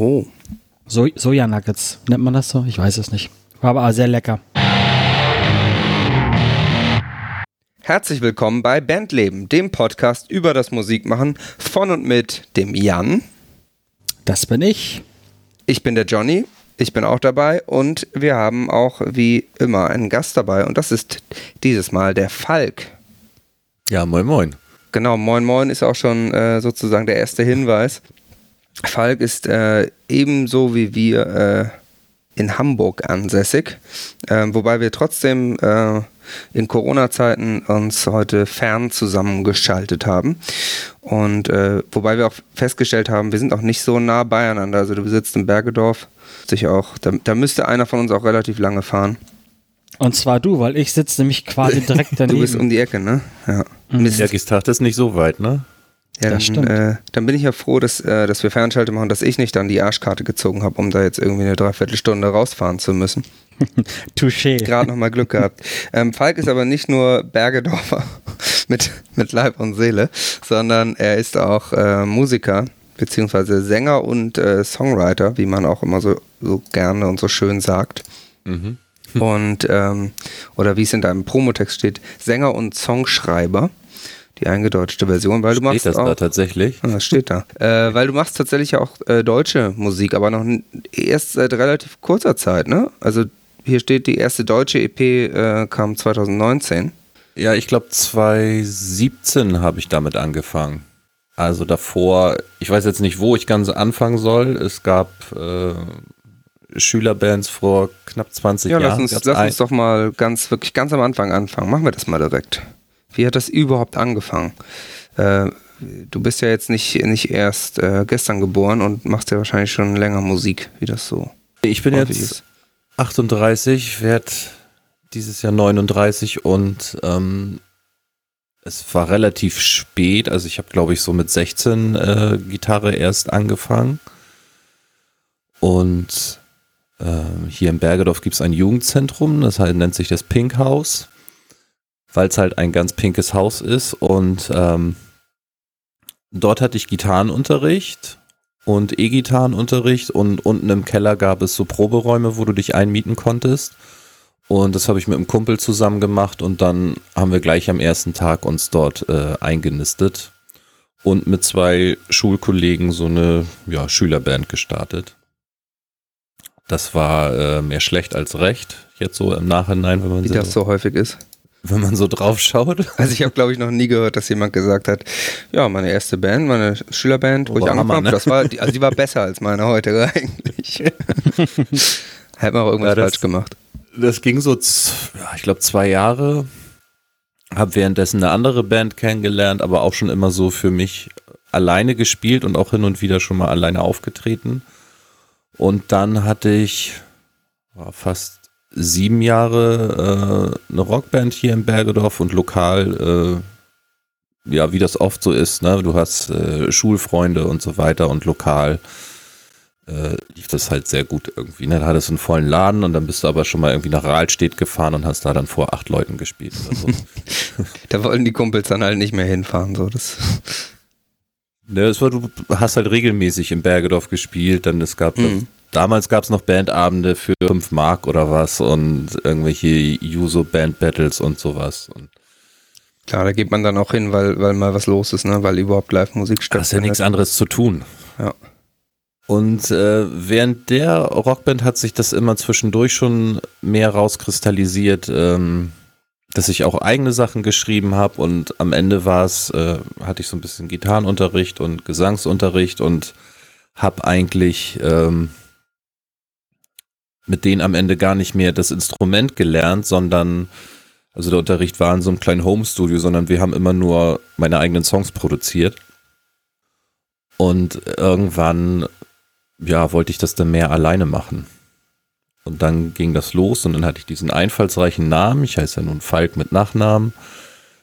Oh. So Sojanuggets, nennt man das so? Ich weiß es nicht. War aber sehr lecker. Herzlich willkommen bei Bandleben, dem Podcast über das Musikmachen von und mit dem Jan. Das bin ich. Ich bin der Johnny. Ich bin auch dabei und wir haben auch wie immer einen Gast dabei und das ist dieses Mal der Falk. Ja, moin moin. Genau, moin moin ist auch schon äh, sozusagen der erste Hinweis. Falk ist äh, ebenso wie wir äh, in Hamburg ansässig, ähm, wobei wir trotzdem äh, in Corona-Zeiten uns heute fern zusammengeschaltet haben. Und äh, wobei wir auch festgestellt haben, wir sind auch nicht so nah beieinander. Also du sitzt in Bergedorf, sich auch, da, da müsste einer von uns auch relativ lange fahren. Und zwar du, weil ich sitze nämlich quasi direkt daneben. Du bist um die Ecke, ne? Ja. Mhm. Bergistag ist nicht so weit, ne? Ja, dann, äh, dann, bin ich ja froh, dass, äh, dass wir Fernschalte machen, dass ich nicht dann die Arschkarte gezogen habe, um da jetzt irgendwie eine Dreiviertelstunde rausfahren zu müssen. Touché. Gerade nochmal Glück gehabt. Ähm, Falk ist aber nicht nur Bergedorfer mit, mit Leib und Seele, sondern er ist auch äh, Musiker, beziehungsweise Sänger und äh, Songwriter, wie man auch immer so, so gerne und so schön sagt. Mhm. Und, ähm, oder wie es in deinem Promotext steht, Sänger und Songschreiber die eingedeutschte Version, weil steht du machst das auch, da tatsächlich? Ah, das steht da. Äh, weil du machst tatsächlich auch äh, deutsche Musik, aber noch erst seit relativ kurzer Zeit, ne? Also hier steht, die erste deutsche EP äh, kam 2019. Ja, ich glaube 2017 habe ich damit angefangen. Also davor, ich weiß jetzt nicht, wo ich ganz anfangen soll. Es gab äh, Schülerbands vor knapp 20 ja, Jahren. Lass uns, lass uns doch mal ganz, wirklich ganz am Anfang anfangen. Machen wir das mal direkt. Wie hat das überhaupt angefangen? Äh, du bist ja jetzt nicht, nicht erst äh, gestern geboren und machst ja wahrscheinlich schon länger Musik, wie das so. Ich bin jetzt ist. 38, werde dieses Jahr 39 und ähm, es war relativ spät. Also ich habe, glaube ich, so mit 16 äh, Gitarre erst angefangen. Und äh, hier in Bergedorf gibt es ein Jugendzentrum, das heißt, nennt sich das Pink House weil es halt ein ganz pinkes Haus ist. Und ähm, dort hatte ich Gitarrenunterricht und E-Gitarrenunterricht und unten im Keller gab es so Proberäume, wo du dich einmieten konntest. Und das habe ich mit einem Kumpel zusammen gemacht und dann haben wir gleich am ersten Tag uns dort äh, eingenistet und mit zwei Schulkollegen so eine ja, Schülerband gestartet. Das war äh, mehr schlecht als recht, jetzt so im Nachhinein, wenn man Wie das so häufig ist wenn man so drauf schaut. Also ich habe, glaube ich, noch nie gehört, dass jemand gesagt hat, ja, meine erste Band, meine Schülerband, wo oh, ich angefangen habe, ne? das war, also die war besser als meine heutige eigentlich. Hätte man auch irgendwas ja, das, falsch gemacht. Das ging so, ja, ich glaube, zwei Jahre. Habe währenddessen eine andere Band kennengelernt, aber auch schon immer so für mich alleine gespielt und auch hin und wieder schon mal alleine aufgetreten. Und dann hatte ich war fast sieben Jahre äh, eine Rockband hier in Bergedorf und lokal, äh, ja, wie das oft so ist, ne? Du hast äh, Schulfreunde und so weiter und lokal äh, lief das halt sehr gut irgendwie. Ne? Da hattest du einen vollen Laden und dann bist du aber schon mal irgendwie nach Rahlstedt gefahren und hast da dann vor acht Leuten gespielt oder so. da wollen die Kumpels dann halt nicht mehr hinfahren, so das. Ne, es war, du hast halt regelmäßig in Bergedorf gespielt, dann es gab mhm. Damals gab es noch Bandabende für 5 Mark oder was und irgendwelche Juso-Band-Battles und sowas. Und Klar, da geht man dann auch hin, weil, weil mal was los ist, ne? weil überhaupt Live-Musik stattfindet. Das ist ja nichts anderes zu tun. Ja. Und äh, während der Rockband hat sich das immer zwischendurch schon mehr rauskristallisiert, ähm, dass ich auch eigene Sachen geschrieben habe und am Ende war es, äh, hatte ich so ein bisschen Gitarrenunterricht und Gesangsunterricht und habe eigentlich ähm, mit denen am Ende gar nicht mehr das Instrument gelernt, sondern, also der Unterricht war in so einem kleinen Home-Studio, sondern wir haben immer nur meine eigenen Songs produziert. Und irgendwann, ja, wollte ich das dann mehr alleine machen. Und dann ging das los und dann hatte ich diesen einfallsreichen Namen. Ich heiße ja nun Falk mit Nachnamen.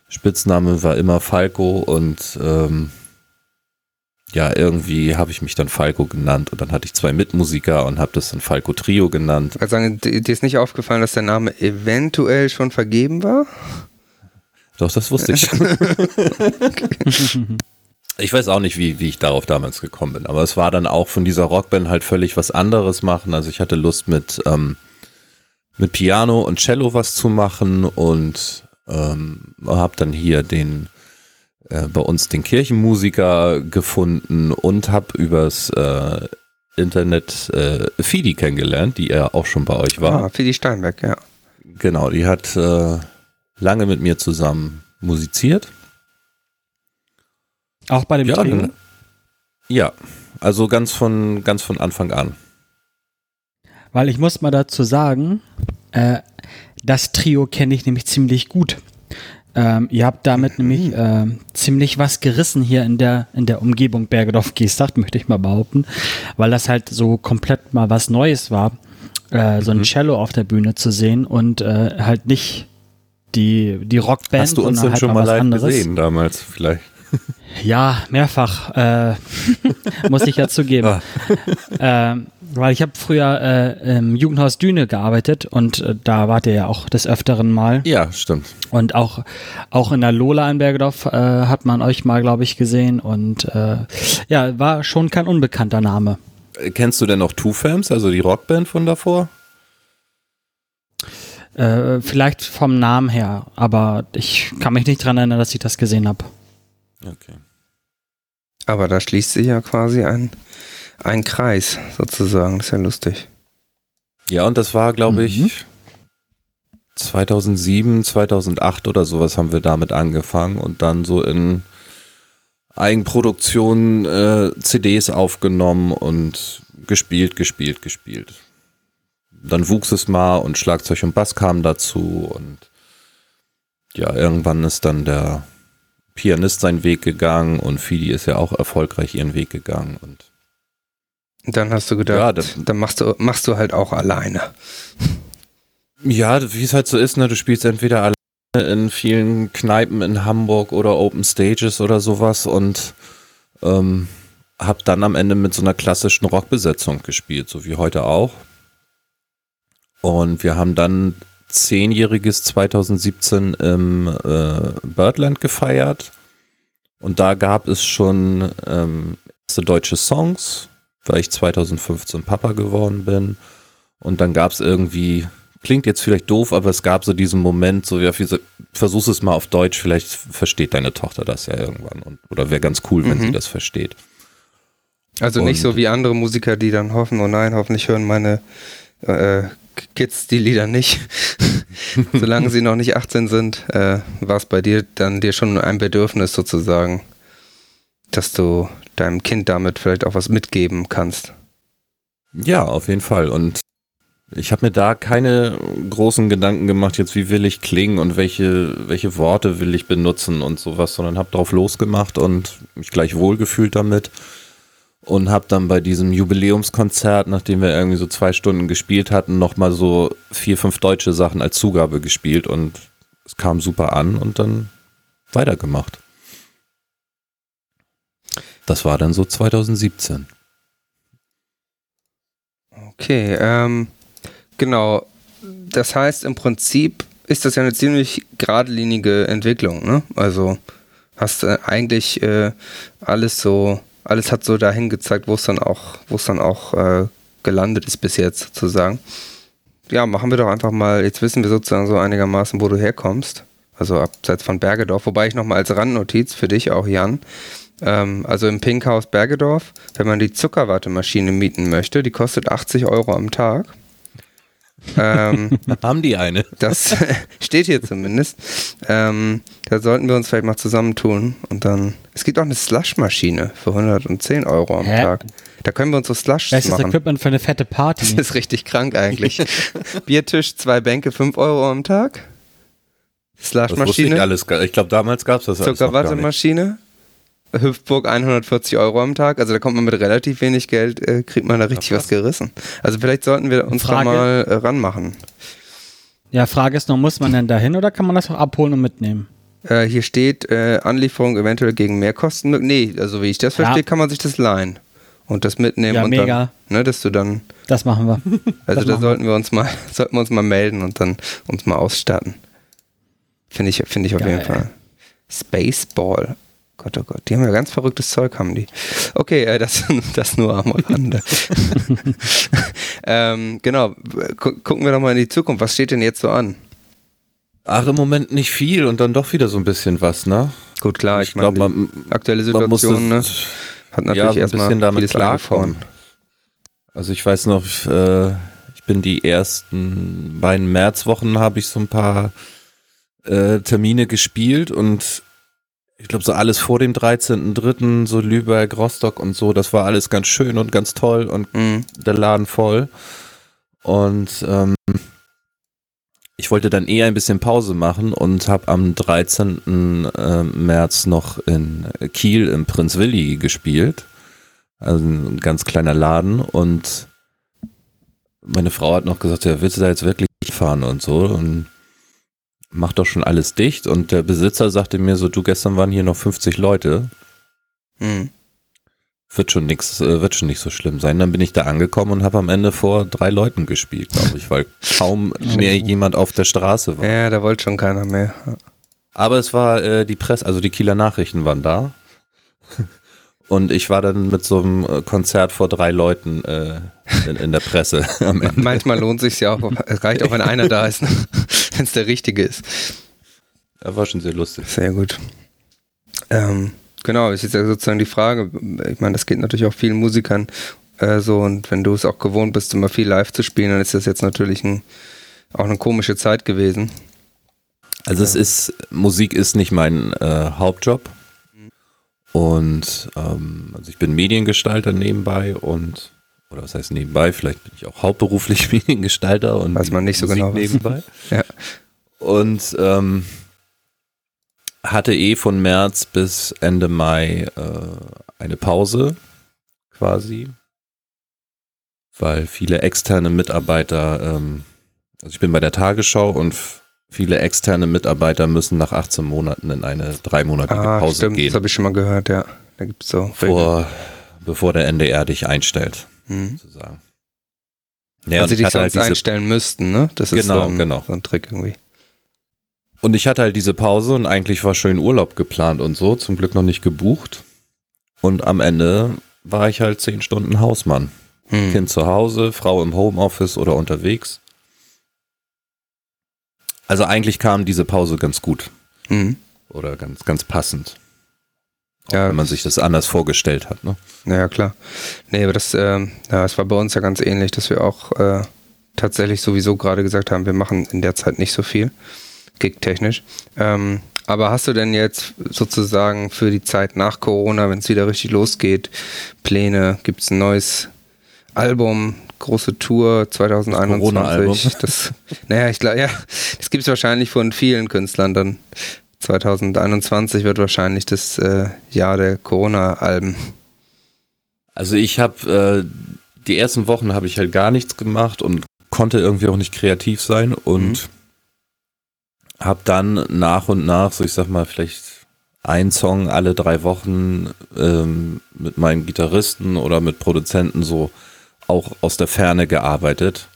Spitzname war immer Falco und ähm, ja, irgendwie habe ich mich dann Falco genannt und dann hatte ich zwei Mitmusiker und habe das dann Falco Trio genannt. Also sagen, dir ist nicht aufgefallen, dass der Name eventuell schon vergeben war? Doch, das wusste ich schon. Ich weiß auch nicht, wie, wie ich darauf damals gekommen bin, aber es war dann auch von dieser Rockband halt völlig was anderes machen. Also ich hatte Lust mit, ähm, mit Piano und Cello was zu machen und ähm, habe dann hier den äh, bei uns den Kirchenmusiker gefunden und habe übers äh, Internet äh, Fidi kennengelernt, die ja auch schon bei euch war. Ah, Fidi Steinberg, ja. Genau, die hat äh, lange mit mir zusammen musiziert. Auch bei dem Ja, Trio? dann- ja, also ganz von ganz von Anfang an. Weil ich muss mal dazu sagen, äh, das Trio kenne ich nämlich ziemlich gut. Ähm, ihr habt damit nämlich äh, ziemlich was gerissen hier in der, in der Umgebung Bergedorf-Geestach, möchte ich mal behaupten, weil das halt so komplett mal was Neues war, äh, so ein Cello auf der Bühne zu sehen und äh, halt nicht die, die Rockband, Hast du uns denn halt schon mal mal was live anderes. gesehen damals vielleicht? Ja, mehrfach. Äh, muss ich ja zugeben. ähm, weil ich habe früher äh, im Jugendhaus Düne gearbeitet und äh, da wart ihr ja auch des Öfteren mal. Ja, stimmt. Und auch, auch in der Lola in Bergedorf äh, hat man euch mal, glaube ich, gesehen. Und äh, ja, war schon kein unbekannter Name. Äh, Kennst du denn noch Two Fams, also die Rockband von davor? Äh, vielleicht vom Namen her, aber ich kann mich nicht dran erinnern, dass ich das gesehen habe. Okay. Aber da schließt sich ja quasi ein, ein Kreis sozusagen. Das ist ja lustig. Ja, und das war, glaube Mhm. ich, 2007, 2008 oder sowas haben wir damit angefangen und dann so in Eigenproduktion äh, CDs aufgenommen und gespielt, gespielt, gespielt. Dann wuchs es mal und Schlagzeug und Bass kamen dazu und ja, irgendwann ist dann der Pianist seinen Weg gegangen und Fidi ist ja auch erfolgreich ihren Weg gegangen und dann hast du gedacht, Ja, das- dann machst du, machst du halt auch alleine. Ja, wie es halt so ist, ne, du spielst entweder alleine in vielen Kneipen in Hamburg oder Open Stages oder sowas und ähm, hab dann am Ende mit so einer klassischen Rockbesetzung gespielt, so wie heute auch. Und wir haben dann zehnjähriges 2017 im äh, Birdland gefeiert und da gab es schon ähm, erste deutsche Songs, weil ich 2015 Papa geworden bin. Und dann gab es irgendwie, klingt jetzt vielleicht doof, aber es gab so diesen Moment, so, ja, so, versuch es mal auf Deutsch, vielleicht versteht deine Tochter das ja irgendwann. Und, oder wäre ganz cool, wenn Mhm. sie das versteht. Also nicht Und- so wie andere Musiker, die dann hoffen, oh nein, hoffentlich hören meine äh, Kids die Lieder nicht. Solange sie noch nicht 18 sind, äh, war es bei dir dann dir schon ein Bedürfnis sozusagen, dass du deinem Kind damit vielleicht auch was mitgeben kannst. Ja, auf jeden Fall. Und ich habe mir da keine großen Gedanken gemacht, jetzt wie will ich klingen und welche, welche Worte will ich benutzen und sowas, sondern habe drauf losgemacht und mich gleich wohlgefühlt damit. Und habe dann bei diesem Jubiläumskonzert, nachdem wir irgendwie so zwei Stunden gespielt hatten, nochmal so vier, fünf deutsche Sachen als Zugabe gespielt und es kam super an und dann weitergemacht. Das war dann so 2017. Okay, ähm, genau. Das heißt, im Prinzip ist das ja eine ziemlich geradlinige Entwicklung, ne? Also hast du eigentlich äh, alles so, alles hat so dahin gezeigt, wo es dann auch, wo es dann auch äh, gelandet ist bis jetzt sozusagen. Ja, machen wir doch einfach mal, jetzt wissen wir sozusagen so einigermaßen, wo du herkommst. Also abseits von Bergedorf, wobei ich nochmal als Randnotiz für dich auch, Jan, ähm, also im Pinkhaus Bergedorf, wenn man die Zuckerwattemaschine mieten möchte, die kostet 80 Euro am Tag. Ähm, Haben die eine? das steht hier zumindest. Ähm, da sollten wir uns vielleicht mal zusammentun und dann. Es gibt auch eine Slush-Maschine für 110 Euro am Hä? Tag. Da können wir unsere Slushs Bestes machen. Equipment für eine fette Das Party. ist richtig krank eigentlich. Biertisch, zwei Bänke, 5 Euro am Tag. Das wusste ich Slushmaschine, alles. Ich glaube, damals gab es das. Zuckerwattemaschine, Hüpfburg 140 Euro am Tag. Also da kommt man mit relativ wenig Geld, äh, kriegt man da richtig krass. was gerissen. Also vielleicht sollten wir uns da Frage? mal äh, ranmachen. Ja, Frage ist noch, muss man denn dahin oder kann man das auch abholen und mitnehmen? Äh, hier steht äh, Anlieferung eventuell gegen Mehrkosten. Nee, also wie ich das Ja. verstehe, kann man sich das leihen und das mitnehmen Ja, und mega. dann, ne, dass du dann, Das machen wir. also da sollten wir uns mal, sollten wir uns mal melden und dann uns mal ausstatten. Finde ich, finde ich auf Geil. jeden Fall. Spaceball. Gott, oh Gott, die haben ja ganz verrücktes Zeug, haben die. Okay, äh, das, das nur am Rande. ähm, genau, gu gucken wir doch mal in die Zukunft. Was steht denn jetzt so an? Ach, im Moment nicht viel und dann doch wieder so ein bisschen was, ne? Gut, klar, ich, Ich glaube, meine, man, aktuelle man Situation ne, das- hat ja, natürlich ein erstmal bisschen damit klarkommen. Also ich weiß noch, äh, ich bin die ersten beiden Märzwochen habe ich so ein paar äh, Termine gespielt und ich glaube so alles vor dem 13.3., so Lübeck, Rostock und so, das war alles ganz schön und ganz toll und Mhm. der Laden voll. Und ähm, ich wollte dann eher ein bisschen Pause machen und habe am 13. äh, März noch in Kiel im Prinz Willi gespielt. Also ein ganz kleiner Laden und meine Frau hat noch gesagt, ja, willst du da jetzt wirklich fahren und so und mach doch schon alles dicht und der Besitzer sagte mir so, du gestern waren hier noch 50 Leute, Mhm. wird schon nix, äh, wird schon nicht so schlimm sein. Dann bin ich da angekommen und habe am Ende vor drei Leuten gespielt, glaube ich, weil kaum mehr jemand auf der Straße war. Ja, da wollte schon keiner mehr. Aber es war äh, die Presse, also die Kieler Nachrichten waren da. Und ich war dann mit so einem äh, Konzert vor drei Leuten äh, in, in der Presse am Ende. Manchmal lohnt sich ja auch, es reicht auch, wenn einer da ist, ne? Wenn es der Richtige ist. Das war schon sehr lustig. Sehr gut. Ähm, genau, ist ja sozusagen die Frage, ich meine, das geht natürlich auch vielen Musikern äh, so und wenn du es auch gewohnt bist, immer viel live zu spielen, dann ist das jetzt natürlich ein, auch eine komische Zeit gewesen. Also es ist, Musik ist nicht mein äh, Hauptjob. Und ähm, also ich bin Mediengestalter nebenbei und, oder was heißt nebenbei, vielleicht bin ich auch hauptberuflich Mediengestalter und Weiß man nicht so Musik genau, nebenbei. Ja. Und ähm, hatte eh von März bis Ende Mai äh, eine Pause quasi, weil viele externe Mitarbeiter, ähm, also ich bin bei der Tagesschau und viele externe Mitarbeiter müssen nach 18 Monaten in eine dreimonatige Ah, Pause stimmt, das gehen, habe ich schon mal gehört, ja. Da gibt es so. vor, bevor der NDR dich einstellt, Mhm. sozusagen. Ja, also die sonst halt einstellen müssten, ne? Das ist Genau, so, ein, genau. so ein Trick irgendwie. Und ich hatte halt diese Pause und eigentlich war schön Urlaub geplant und so, zum Glück noch nicht gebucht. Und am Ende war ich halt zehn Stunden Hausmann. Hm. Kind zu Hause, Frau im Homeoffice oder unterwegs. Also eigentlich kam diese Pause ganz gut Mhm. oder ganz, ganz passend. Ja, wenn man sich das anders vorgestellt hat. Ne? Ja, klar. Nee, aber das, ähm, ja, es war bei uns ja ganz ähnlich, dass wir auch äh, tatsächlich sowieso gerade gesagt haben, wir machen in der Zeit nicht so viel, gig-technisch. Ähm, aber hast du denn jetzt sozusagen für die Zeit nach Corona, wenn es wieder richtig losgeht, Pläne? Gibt es ein neues Album, große Tour 2021? Corona-Album. Das, naja, ich glaube, ja, das gibt es wahrscheinlich von vielen Künstlern dann. 2021 wird wahrscheinlich das äh, Jahr der Corona-Alben. Also ich habe äh, die ersten Wochen habe ich halt gar nichts gemacht und konnte irgendwie auch nicht kreativ sein und habe dann nach und nach, so ich sag mal vielleicht ein Song alle drei Wochen ähm, mit meinen Gitarristen oder mit Produzenten so auch aus der Ferne gearbeitet,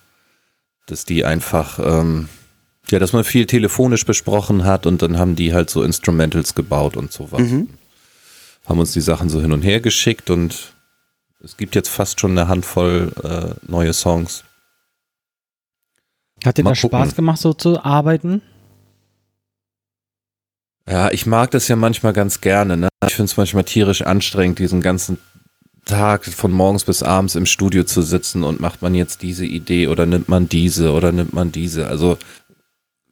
dass die einfach ähm, ja, dass man viel telefonisch besprochen hat und dann haben die halt so Instrumentals gebaut und sowas. Mhm. Haben uns die Sachen so hin und her geschickt und es gibt jetzt fast schon eine Handvoll äh, neue Songs. Hat dir Mal das gucken. Spaß gemacht, so zu arbeiten? Ja, ich mag das ja manchmal ganz gerne. Ne? Ich finde es manchmal tierisch anstrengend, diesen ganzen Tag von morgens bis abends im Studio zu sitzen und macht man jetzt diese Idee oder nimmt man diese oder nimmt man diese. Also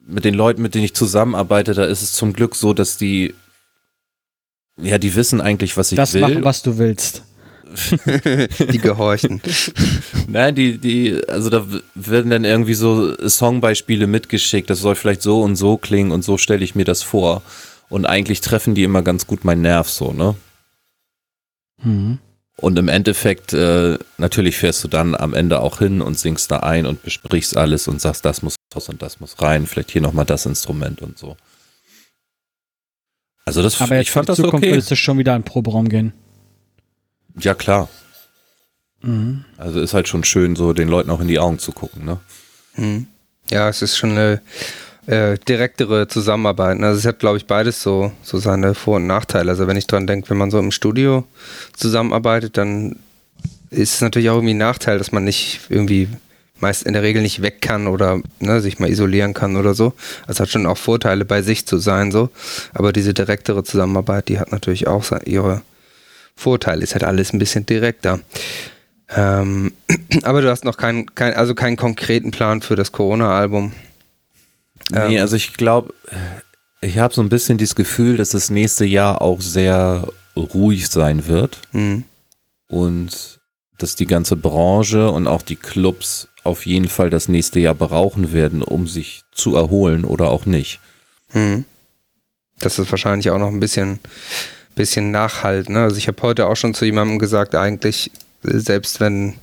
mit den Leuten, mit denen ich zusammenarbeite, da ist es zum Glück so, dass die ja, die wissen eigentlich, was ich das will. machen, was du willst. die gehorchten. Nein, die, die, also da werden dann irgendwie so Songbeispiele mitgeschickt. Das soll vielleicht so und so klingen und so stelle ich mir das vor. Und eigentlich treffen die immer ganz gut meinen Nerv so, ne? Mhm. Und im Endeffekt, äh, natürlich fährst du dann am Ende auch hin und singst da ein und besprichst alles und sagst, das muss raus und das muss rein, vielleicht hier nochmal das Instrument und so. Also das, Aber jetzt ich fand in das Zukunft okay. würdest du schon wieder in den Proberaum gehen. Ja, klar. Mhm. Also ist halt schon schön, so den Leuten auch in die Augen zu gucken, ne? Hm. Ja, es ist schon eine äh, direktere Zusammenarbeit. Also es hat, glaube ich, beides so, so seine Vor- und Nachteile. Also wenn ich dran denke, wenn man so im Studio zusammenarbeitet, dann ist es natürlich auch irgendwie ein Nachteil, dass man nicht irgendwie meist in der Regel nicht weg kann oder ne, sich mal isolieren kann oder so. Also hat schon auch Vorteile, bei sich zu sein, so. Aber diese direktere Zusammenarbeit, die hat natürlich auch ihre Vorteile. Ist halt alles ein bisschen direkter. Ähm, aber du hast noch keinen, kein, also keinen konkreten Plan für das Corona-Album. Nee, ähm, also ich glaube, ich habe so ein bisschen dieses Gefühl, dass das nächste Jahr auch sehr ruhig sein wird. Mhm. Und dass die ganze Branche und auch die Clubs auf jeden Fall das nächste Jahr brauchen werden, um sich zu erholen oder auch nicht. Mhm. Das ist wahrscheinlich auch noch ein bisschen, bisschen nachhalten. Ne? Also ich habe heute auch schon zu jemandem gesagt, eigentlich, selbst wenn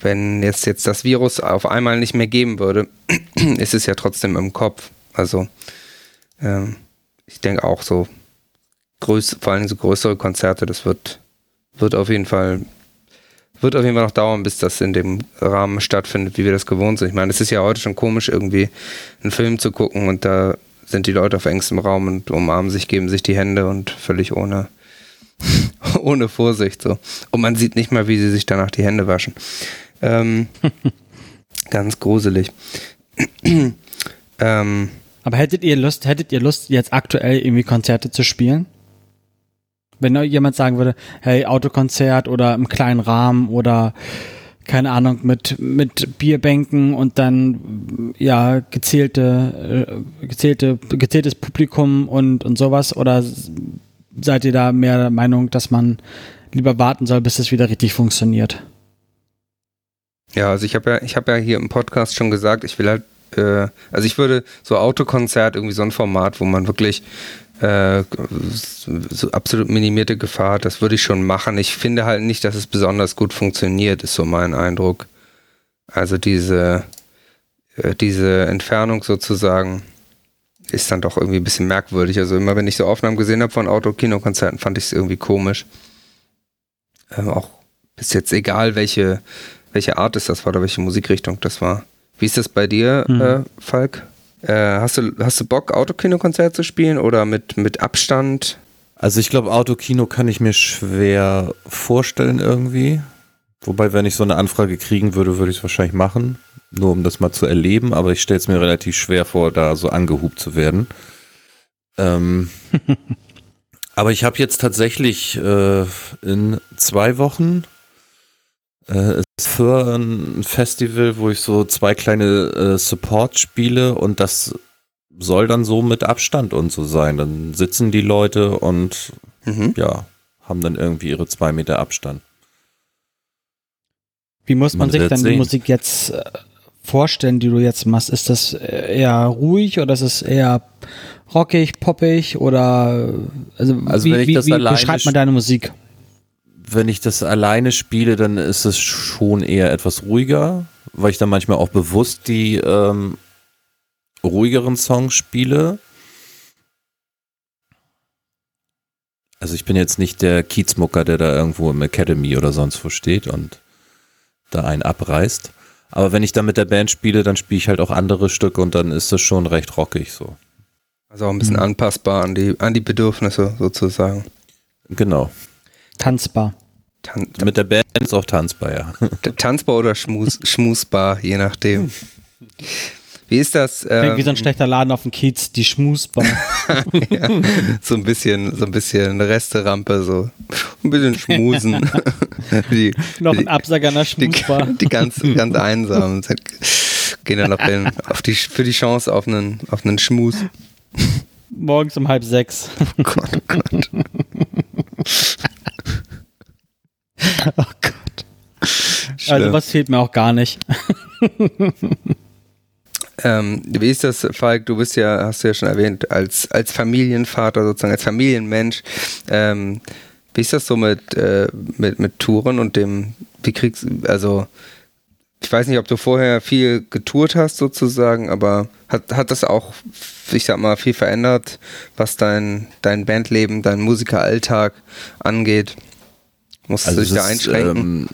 wenn jetzt, jetzt das Virus auf einmal nicht mehr geben würde, ist es ja trotzdem im Kopf. Also ähm, ich denke auch so, größ, vor allem so größere Konzerte, das wird, wird auf jeden Fall wird auf jeden Fall noch dauern, bis das in dem Rahmen stattfindet, wie wir das gewohnt sind. Ich meine, es ist ja heute schon komisch, irgendwie einen Film zu gucken und da sind die Leute auf engstem Raum und umarmen sich, geben sich die Hände und völlig ohne, ohne Vorsicht so. Und man sieht nicht mal, wie sie sich danach die Hände waschen. Ähm, ganz gruselig. ähm, Aber hättet ihr Lust, hättet ihr Lust, jetzt aktuell irgendwie Konzerte zu spielen? Wenn jemand sagen würde, hey, Autokonzert oder im kleinen Rahmen oder keine Ahnung, mit, mit Bierbänken und dann ja gezählte, äh, gezählte, gezähltes Publikum und, und sowas? Oder seid ihr da mehr der Meinung, dass man lieber warten soll, bis es wieder richtig funktioniert? Ja, also ich habe ja, ich ja hier im Podcast schon gesagt, ich will halt, äh, also ich würde so Autokonzert irgendwie so ein Format, wo man wirklich äh, so absolut minimierte Gefahr, das würde ich schon machen. Ich finde halt nicht, dass es besonders gut funktioniert, ist so mein Eindruck. Also diese, äh, diese Entfernung sozusagen ist dann doch irgendwie ein bisschen merkwürdig. Also immer wenn ich so Aufnahmen gesehen habe von Autokinokonzerten, fand ich es irgendwie komisch. Ähm, auch bis jetzt egal, welche welche Art ist das war oder welche Musikrichtung das war. Wie ist das bei dir, mhm. äh, Falk? Äh, hast, du, hast du Bock, Autokino-Konzert zu spielen oder mit, mit Abstand? Also ich glaube, Autokino kann ich mir schwer vorstellen irgendwie. Wobei, wenn ich so eine Anfrage kriegen würde, würde ich es wahrscheinlich machen. Nur um das mal zu erleben, aber ich stelle es mir relativ schwer vor, da so angehubt zu werden. Ähm, aber ich habe jetzt tatsächlich äh, in zwei Wochen äh, ist für ein Festival, wo ich so zwei kleine äh, Support spiele und das soll dann so mit Abstand und so sein. Dann sitzen die Leute und mhm. ja, haben dann irgendwie ihre zwei Meter Abstand. Wie muss man, man sich dann sehen. die Musik jetzt äh, vorstellen, die du jetzt machst? Ist das äh, eher ruhig oder ist es eher rockig, poppig oder also, also wie, wie, wie beschreibt man deine Musik? Wenn ich das alleine spiele, dann ist es schon eher etwas ruhiger, weil ich dann manchmal auch bewusst die ähm, ruhigeren Songs spiele. Also ich bin jetzt nicht der Kiezmucker, der da irgendwo im Academy oder sonst wo steht und da einen abreißt. Aber wenn ich dann mit der Band spiele, dann spiele ich halt auch andere Stücke und dann ist das schon recht rockig so. Also auch ein bisschen mhm. anpassbar an die, an die Bedürfnisse sozusagen. Genau. Tanzbar. Tan Mit der Band ist auch tanzbar, ja. Tanzbar oder Schmus Schmusbar, je nachdem. Wie ist das? Ähm, wie so ein schlechter Laden auf dem Kiez, die Schmusbar. ja, so ein bisschen, so ein bisschen Resterampe, so ein bisschen schmusen. die, Noch ein Absager einer Schmusbar. Die, die ganz, ganz einsam gehen dann auf, den, auf die, für die Chance auf einen, auf einen Schmus. Morgens um halb sechs. Oh Gott, oh Gott. oh Gott. Schlimm. Also was fehlt mir auch gar nicht. ähm, wie ist das, Falk? Du bist ja, hast du ja schon erwähnt, als, als Familienvater sozusagen, als Familienmensch. Ähm, wie ist das so mit, äh, mit, mit Touren und dem, wie kriegst also ich weiß nicht, ob du vorher viel getourt hast sozusagen, aber hat, hat das auch, ich sag mal, viel verändert, was dein, dein Bandleben, dein Musikeralltag angeht? Musst also du dich da einschränken? Ähm,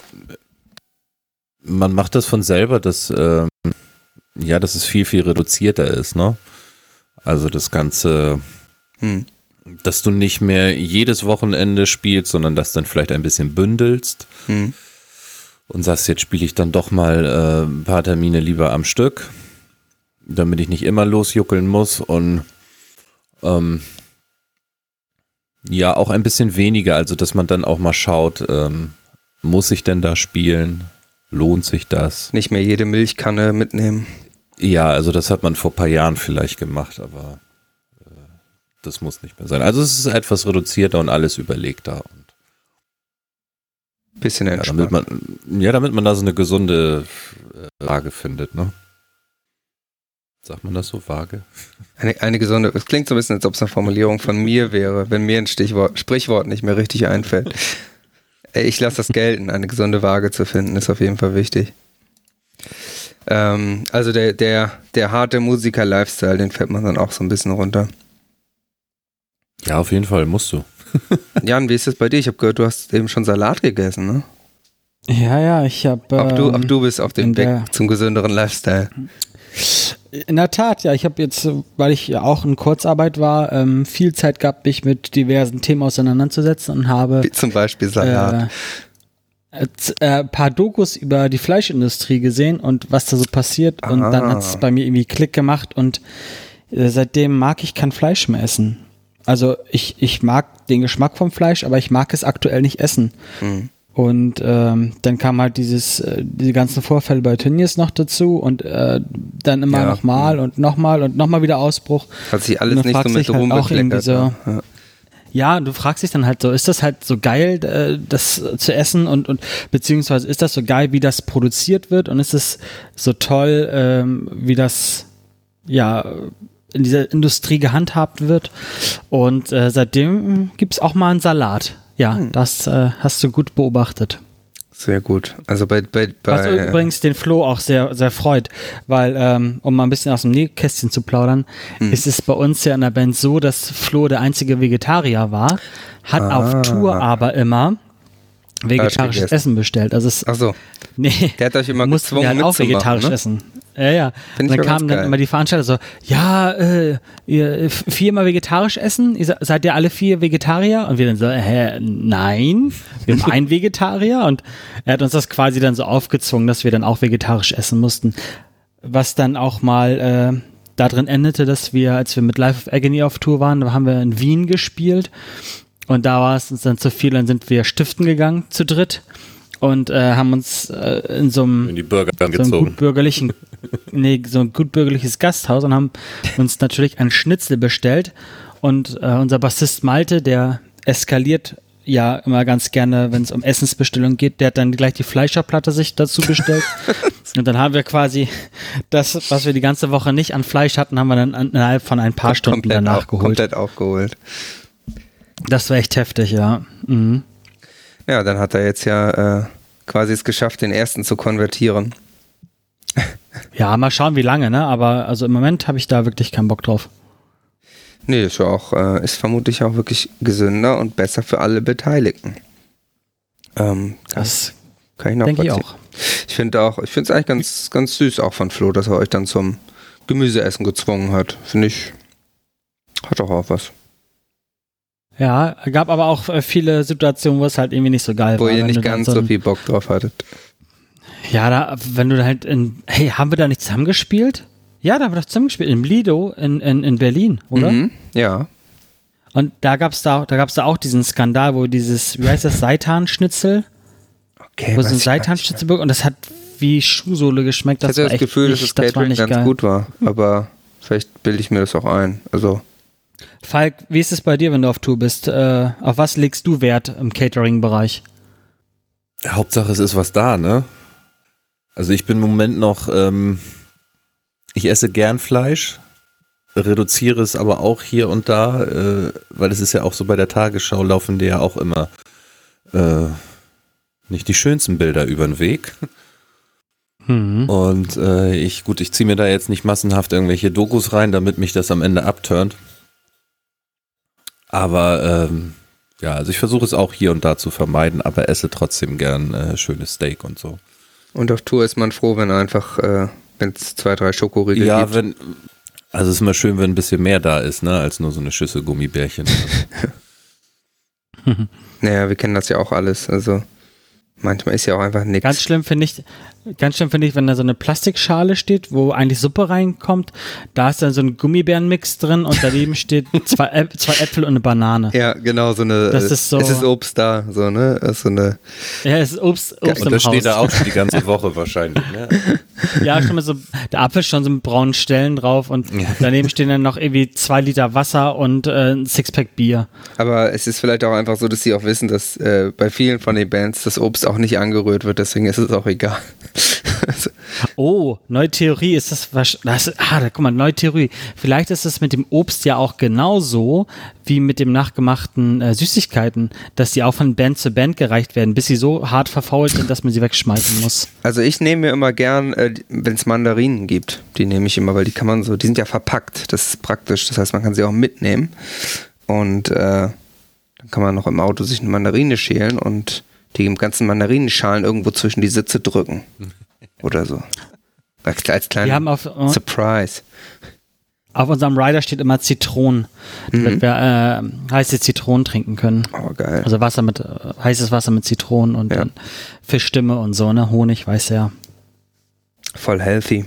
man macht das von selber, dass, ähm, ja, dass es viel, viel reduzierter ist, ne? Also das Ganze, Hm. dass du nicht mehr jedes Wochenende spielst, sondern das dann vielleicht ein bisschen bündelst Hm. und sagst, jetzt spiele ich dann doch mal äh, ein paar Termine lieber am Stück, damit ich nicht immer losjuckeln muss und ähm, ja, auch ein bisschen weniger, also dass man dann auch mal schaut, ähm, muss ich denn da spielen? Lohnt sich das? Nicht mehr jede Milchkanne mitnehmen. Ja, also das hat man vor ein paar Jahren vielleicht gemacht, aber äh, das muss nicht mehr sein. Also es ist etwas reduzierter und alles überlegter. Und Bisschen ja, damit entspannt. man, ja, damit man da so eine gesunde äh, Waage findet, ne? Sagt man das so, Waage? Eine, eine gesunde, es klingt so ein bisschen, als ob es eine Formulierung von mir wäre, wenn mir ein Stichwort, Sprichwort nicht mehr richtig einfällt. Ich lasse das gelten, eine gesunde Waage zu finden, ist auf jeden Fall wichtig. Ähm, also der, der, der harte Musiker-Lifestyle, den fällt man dann auch so ein bisschen runter. Ja, auf jeden Fall musst du. Jan, wie ist das bei dir? Ich habe gehört, du hast eben schon Salat gegessen, ne? Ja, ja, ich habe. Auch, du, ähm, auch du bist auf dem Weg zum gesünderen Lifestyle. In der Tat, ja. Ich habe jetzt, weil ich ja auch in Kurzarbeit war, ähm, viel Zeit gehabt, mich mit diversen Themen auseinanderzusetzen und habe Wie zum Beispiel Salat. äh, äh, äh, paar Dokus über die Fleischindustrie gesehen und was da so passiert. Und Ah. dann hat es bei mir irgendwie Klick gemacht und äh, seitdem mag ich kein Fleisch mehr essen. Also ich, ich mag den Geschmack vom Fleisch, aber ich mag es aktuell nicht essen. Hm. Und ähm, dann kam halt dieses, äh, diese ganzen Vorfälle bei Turniers noch dazu und äh, dann immer Ja, nochmal und nochmal und nochmal wieder Ausbruch. Hat sich Und alles nicht so mit halt Ruhm auch irgendwie so, ne? ja, und du fragst dich dann halt so, ist das halt so geil, äh, das zu essen und, und beziehungsweise ist das so geil, wie das produziert wird und ist es so toll, ähm, wie das ja in dieser Industrie gehandhabt wird. Und äh, seitdem gibt's auch mal einen Salat. Ja, Hm. das äh, hast du gut beobachtet. Sehr gut. Also bei, bei, Was bei übrigens den Flo auch sehr, sehr freut, weil, ähm, um mal ein bisschen aus dem Nähkästchen zu plaudern, Hm. ist es bei uns ja in der Band so, dass Flo der einzige Vegetarier war, hat Ah. auf Tour aber immer vegetarisches gegessen. Essen bestellt. Also es, Achso, nee, der hat euch immer gezwungen halt auch vegetarisch ne? essen. Ja, ja. Find Und dann kamen dann geil. immer die Veranstalter so, ja, äh, ihr f- viermal vegetarisch essen? Ihr se- seid ihr alle vier Vegetarier? Und wir dann so, hä, nein, wir haben einen Vegetarier und er hat uns das quasi dann so aufgezwungen, dass wir dann auch vegetarisch essen mussten. Was dann auch mal äh, da drin endete, dass wir, als wir mit Life of Agony auf Tour waren, da haben wir in Wien gespielt und da war es uns dann zu viel, dann sind wir stiften gegangen zu dritt und äh, haben uns äh, in so einem In die Burger so ein gezogen. gutbürgerlichen, nee, so ein gutbürgerliches Gasthaus und haben uns natürlich ein Schnitzel bestellt. Und äh, unser Bassist Malte, der eskaliert ja immer ganz gerne, wenn es um Essensbestellung geht, der hat dann gleich die Fleischerplatte sich dazu bestellt. und dann haben wir quasi das, was wir die ganze Woche nicht an Fleisch hatten, haben wir dann an- innerhalb von ein paar Stunden komplett, danach auf, geholt. komplett aufgeholt. Das war echt heftig, ja. Mhm. Ja, dann hat er jetzt ja äh, quasi es geschafft, den ersten zu konvertieren. Ja, mal schauen, wie lange, ne? Aber also im Moment habe ich da wirklich keinen Bock drauf. Nee, ist ja auch, äh, ist vermutlich auch wirklich gesünder und besser für alle Beteiligten. Ähm, das kann ich noch denke ich auch. Ich finde auch, ich finde es eigentlich ganz, ganz süß auch von Flo, dass er euch dann zum Gemüseessen gezwungen hat. Finde ich, hat doch auch was. Ja, gab aber auch äh, viele Situationen, wo es halt irgendwie nicht so geil Wo war. ihr wenn nicht ganz so so viel Bock drauf hattet. Ja, da, wenn du halt in, hey, haben wir da nicht zusammengespielt? Ja, da haben wir doch zusammengespielt, im Lido in, in, in Berlin, oder? Mhm, ja. Und da gab's da, da gab's da auch diesen Skandal, wo dieses, wie heißt das, Seitan-Schnitzel, Okay, wo so ein ich Seitan-Schnitzel und das hat wie Schuhsohle geschmeckt. Ich Das hatte war das echt Gefühl, dass nicht, das das Catering nicht ganz geil. gut war, aber vielleicht bilde ich mir das auch ein. Also, Falk, wie ist es bei dir, wenn du auf Tour bist? Äh, auf was legst du Wert im Catering-Bereich? Hauptsache es ist was da, ne? Also ich bin im Moment noch, ähm, ich esse gern Fleisch, reduziere es aber auch hier und da, äh, weil es ist ja auch so bei der Tagesschau laufen dir ja auch immer äh, nicht die schönsten Bilder über den Weg. Mhm. Und äh, ich, gut, ich ziehe mir da jetzt nicht massenhaft irgendwelche Dokus rein, damit mich das am Ende abturnt. Aber ähm, ja, also ich versuche es auch hier und da zu vermeiden, aber esse trotzdem gern äh, schönes Steak und so. und auf Tour ist man froh, wenn einfach, äh, wenn es zwei, drei Schokoriegel Ja, gibt. wenn, Also es ist immer schön, wenn ein bisschen mehr da ist, ne, als nur so eine Schüssel Gummibärchen. Naja, wir kennen das ja auch alles. Also manchmal ist ja auch einfach nichts. Ganz schlimm finde ich, ganz schlimm finde ich, wenn da so eine Plastikschale steht, wo eigentlich Suppe reinkommt. Da ist dann so ein Gummibärenmix drin und daneben steht zwei, Äp zwei Äpfel und eine Banane. Ja, genau, so eine. Das ist so- Es ist Obst da, so, ne? Es ist so eine. Ja, es ist Obst, Obst Und im das Haus. steht da auch schon die ganze Woche wahrscheinlich. Ne? Ja, schon mal so, der Apfel ist schon so mit braunen Stellen drauf und daneben stehen dann noch irgendwie zwei Liter Wasser und äh, ein Sixpack Bier. Aber es ist vielleicht auch einfach so, dass sie auch wissen, dass äh, bei vielen von den Bands das Obst auch nicht angerührt wird, deswegen ist es auch egal. Oh, neue Theorie ist das, wahrsch- das ah, da, guck mal, neue Theorie. Vielleicht ist es mit dem Obst ja auch genauso wie mit dem nachgemachten äh, Süßigkeiten, dass die auch von Band zu Band gereicht werden, bis sie so hart verfault sind, dass man sie wegschmeißen muss. also ich nehme mir immer gern, äh, wenn es Mandarinen gibt, die nehme ich immer, weil die kann man so, die sind ja verpackt, das ist praktisch, das heißt, man kann sie auch mitnehmen und äh, dann kann man noch im Auto sich eine Mandarine schälen und die ganzen Mandarinenschalen irgendwo zwischen die Sitze drücken oder so. Als, als Wir haben kleiner auf, äh, Surprise. auf unserem Rider steht immer Zitronen, damit wir äh, heiße Zitronen trinken können. Oh, geil. Also Wasser mit, äh, heißes Wasser mit Zitronen und Ja. dann Fischstimme und so, ne? Honig, weiß ja. Voll healthy.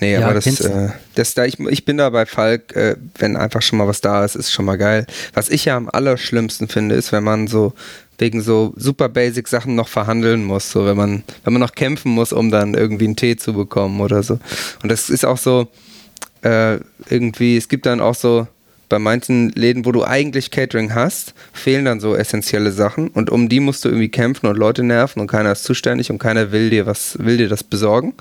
Nee, Ja, aber das, äh, das da, ich, ich bin da bei Falk, äh, wenn einfach schon mal was da ist, ist schon mal geil. Was ich ja am allerschlimmsten finde, ist, wenn man so wegen so super basic Sachen noch verhandeln muss, so wenn man, wenn man noch kämpfen muss, um dann irgendwie einen Tee zu bekommen oder so. Und das ist auch so, äh, irgendwie, es gibt dann auch so, bei manchen Läden, wo du eigentlich Catering hast, fehlen dann so essentielle Sachen und um die musst du irgendwie kämpfen und Leute nerven und keiner ist zuständig und keiner will dir was, will dir das besorgen.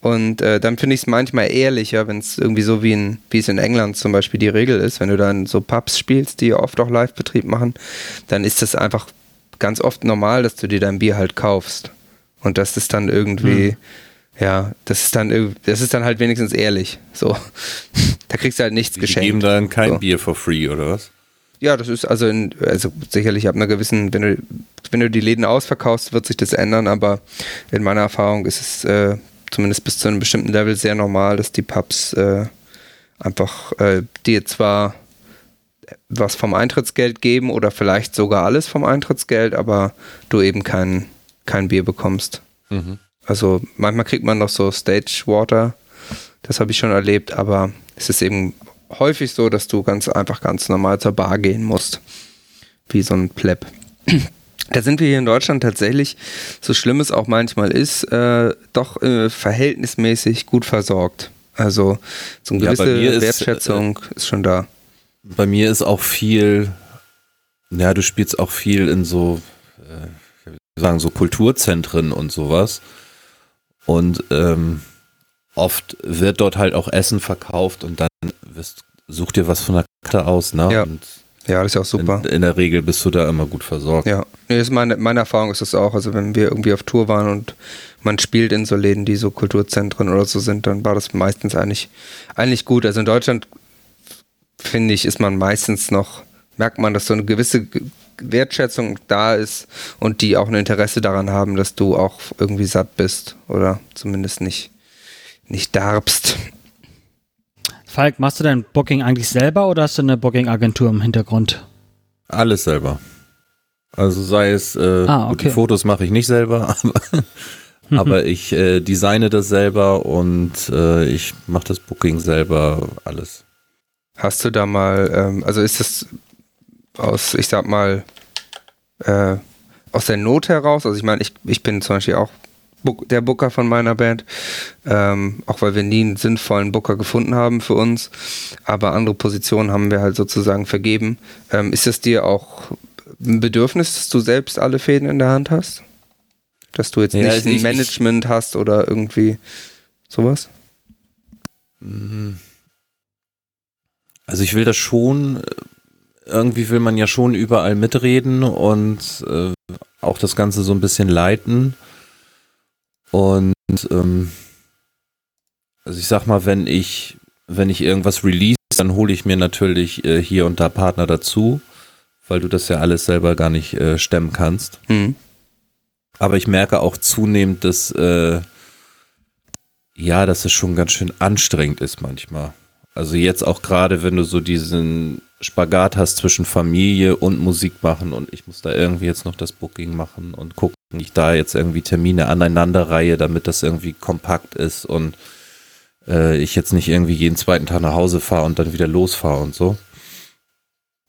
Und äh, dann finde ich es manchmal ehrlicher, wenn es irgendwie so wie, in, wie es in England zum Beispiel die Regel ist, wenn du dann so Pubs spielst, die oft auch Live-Betrieb machen, dann ist das einfach ganz oft normal, dass du dir dein Bier halt kaufst. Und das ist dann irgendwie, ja, das ist dann das ist dann halt wenigstens ehrlich. So. Da kriegst du halt nichts Die geschenkt. geben dann kein So. Bier for free, oder was? Ja, das ist also, in, also sicherlich ab einer gewissen, wenn du, wenn du die Läden ausverkaufst, wird sich das ändern, aber in meiner Erfahrung ist es äh, zumindest bis zu einem bestimmten Level sehr normal, dass die Pubs äh, einfach äh, dir zwar was vom Eintrittsgeld geben oder vielleicht sogar alles vom Eintrittsgeld, aber du eben kein, kein Bier bekommst. Mhm. Also manchmal kriegt man noch so Stage Water, das habe ich schon erlebt, aber es ist eben häufig so, dass du ganz einfach ganz normal zur Bar gehen musst. Wie so ein Pleb. Da sind wir hier in Deutschland tatsächlich, so schlimm es auch manchmal ist, äh, doch äh, verhältnismäßig gut versorgt. Also so eine Ja, gewisse bei mir ist, Wertschätzung ist schon da. Bei mir ist auch viel, ja, du spielst auch viel in so, äh, sagen, so Kulturzentren und sowas. Und ähm, oft wird dort halt auch Essen verkauft und dann wirst, such dir was von der Karte aus, ne? Ja, und Ja, das ist ja auch super. In, in der Regel bist du da immer gut versorgt. Ja, nee, meine, meine Erfahrung ist das auch. Also wenn wir irgendwie auf Tour waren und man spielt in so Läden, die so Kulturzentren oder so sind, dann war das meistens eigentlich, eigentlich gut. Also in Deutschland, finde ich, ist man meistens noch, merkt man, dass so eine gewisse Wertschätzung da ist und die auch ein Interesse daran haben, dass du auch irgendwie satt bist oder zumindest nicht, nicht darbst. Falk, machst du dein Booking eigentlich selber oder hast du eine Booking-Agentur im Hintergrund? Alles selber. Also sei es, äh, Ah, gut, die okay. Fotos mache ich nicht selber, aber, aber ich äh, designe das selber und äh, ich mache das Booking selber, alles. Hast du da mal, ähm, also ist das aus, ich sag mal, äh, aus der Not heraus, also ich meine, ich, ich bin zum Beispiel auch der Booker von meiner Band, ähm, auch weil wir nie einen sinnvollen Booker gefunden haben für uns, aber andere Positionen haben wir halt sozusagen vergeben. Ähm, ist es dir auch ein Bedürfnis, dass du selbst alle Fäden in der Hand hast? Dass du jetzt Ja, nicht also ein Management hast oder irgendwie sowas? Also ich will das schon, irgendwie will man ja schon überall mitreden und äh, auch das Ganze so ein bisschen leiten. Und ähm, also ich sag mal, wenn ich, wenn ich irgendwas release, dann hole ich mir natürlich äh, hier und da Partner dazu, weil du das ja alles selber gar nicht äh, stemmen kannst. Hm. Aber ich merke auch zunehmend, dass äh, ja, dass es schon ganz schön anstrengend ist manchmal. Also jetzt auch gerade, wenn du so diesen Spagat hast zwischen Familie und Musik machen und ich muss da irgendwie jetzt noch das Booking machen und gucken, ich da jetzt irgendwie Termine aneinanderreihe, damit das irgendwie kompakt ist und äh, ich jetzt nicht irgendwie jeden zweiten Tag nach Hause fahre und dann wieder losfahre und so.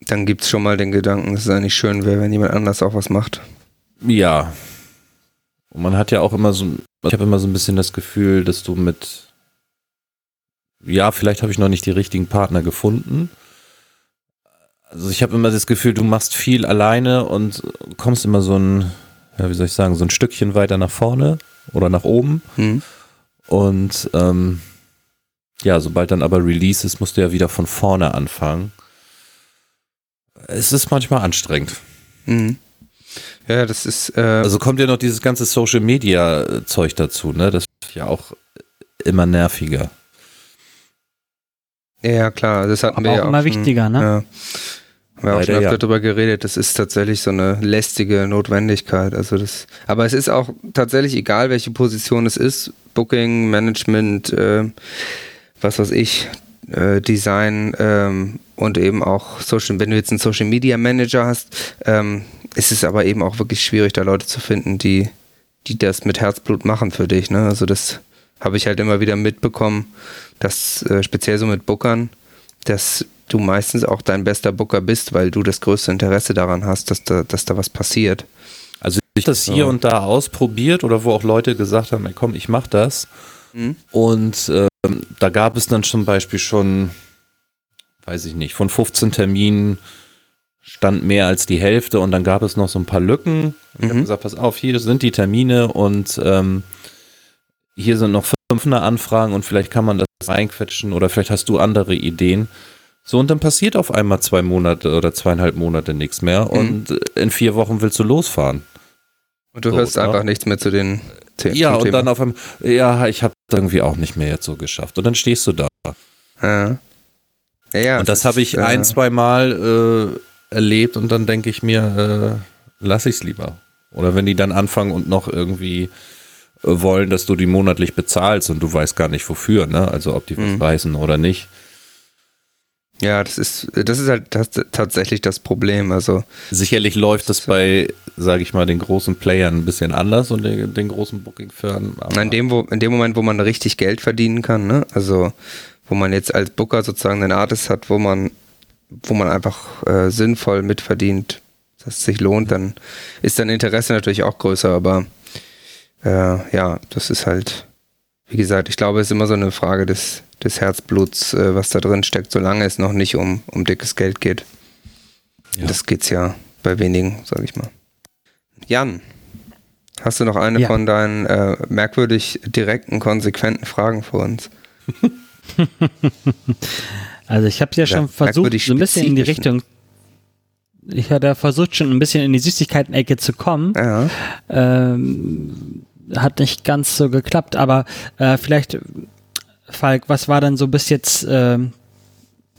Dann gibt es schon mal den Gedanken, dass es eigentlich schön wäre, wenn jemand anders auch was macht. Ja. Und man hat ja auch immer so, ich habe immer so ein bisschen das Gefühl, dass du mit ja, vielleicht habe ich noch nicht die richtigen Partner gefunden. Also ich habe immer das Gefühl, du machst viel alleine und kommst immer so ein, ja, wie soll ich sagen, so ein Stückchen weiter nach vorne oder nach oben. Hm. Und ähm, ja, sobald dann aber Release ist, musst du ja wieder von vorne anfangen. Es ist manchmal anstrengend. Mhm. Ja, das ist. Äh, also kommt ja noch dieses ganze Social Media Zeug dazu, ne? Das ist ja auch immer nerviger. Ja, klar, das hatten Aber wir auch ja immer schon, wichtiger, ne? Ja. Haben wir auch Leider schon öfter ja. drüber geredet, das ist tatsächlich so eine lästige Notwendigkeit. Also das, aber es ist auch tatsächlich egal, welche Position es ist, Booking, Management, äh, was weiß ich, äh, Design ähm, und eben auch Social, wenn du jetzt einen Social Media Manager hast, ähm, ist es aber eben auch wirklich schwierig, da Leute zu finden, die, die das mit Herzblut machen für dich. Ne? Also das habe ich halt immer wieder mitbekommen, dass äh, speziell so mit Bookern, dass du meistens auch dein bester Booker bist, weil du das größte Interesse daran hast, dass da, dass da was passiert. Also ich das hier So. und da ausprobiert oder wo auch Leute gesagt haben, ey, komm, ich mach das. Mhm. Und ähm, da gab es dann zum Beispiel schon, weiß ich nicht, von 15 Terminen stand mehr als die Hälfte und dann gab es noch so ein paar Lücken. Ich habe Mhm. gesagt, pass auf, hier sind die Termine und ähm, hier sind noch fünf Anfragen und vielleicht kann man das reinquetschen oder vielleicht hast du andere Ideen. So, und dann passiert auf einmal zwei Monate oder zweieinhalb Monate nichts mehr und in vier Wochen willst du losfahren. Und du So, hörst ne? einfach nichts mehr zu den The Ja, und Thema. dann auf einmal, ja, ich habe irgendwie auch nicht mehr jetzt so geschafft. Und dann stehst du da. Ja. Ja, ja, und das ist, habe ich äh, ein, zwei Mal äh, erlebt und dann denke ich mir, äh, lass ich's lieber. Oder wenn die dann anfangen und noch irgendwie äh, wollen, dass du die monatlich bezahlst und du weißt gar nicht wofür, ne? Also ob die was Mhm. reißen oder nicht. Ja, das ist, das ist halt das, tatsächlich das Problem. Also, Sicherlich läuft das bei, sage ich mal, den großen Playern ein bisschen anders und den, den großen Booking-Firmen. in dem, wo, in dem Moment, wo man richtig Geld verdienen kann, ne? Also, wo man jetzt als Booker sozusagen einen Artist hat, wo man, wo man einfach äh, sinnvoll mitverdient, dass es sich lohnt, dann ist dein Interesse natürlich auch größer, aber äh, ja, das ist halt, wie gesagt, ich glaube, es ist immer so eine Frage des, des Herzbluts, äh, was da drin steckt, solange es noch nicht um, um dickes Geld geht. Ja. Das geht's ja bei wenigen, sag ich mal. Jan, hast du noch eine Ja. von deinen äh, merkwürdig direkten, konsequenten Fragen für uns? Also ich habe es ja schon versucht, so ein bisschen in die. Richtung. Ich hatte ja versucht, schon ein bisschen in die Süßigkeiten-Ecke zu kommen. Ja. Ähm, hat nicht ganz so geklappt, aber äh, vielleicht, Falk, was war denn so bis jetzt ähm,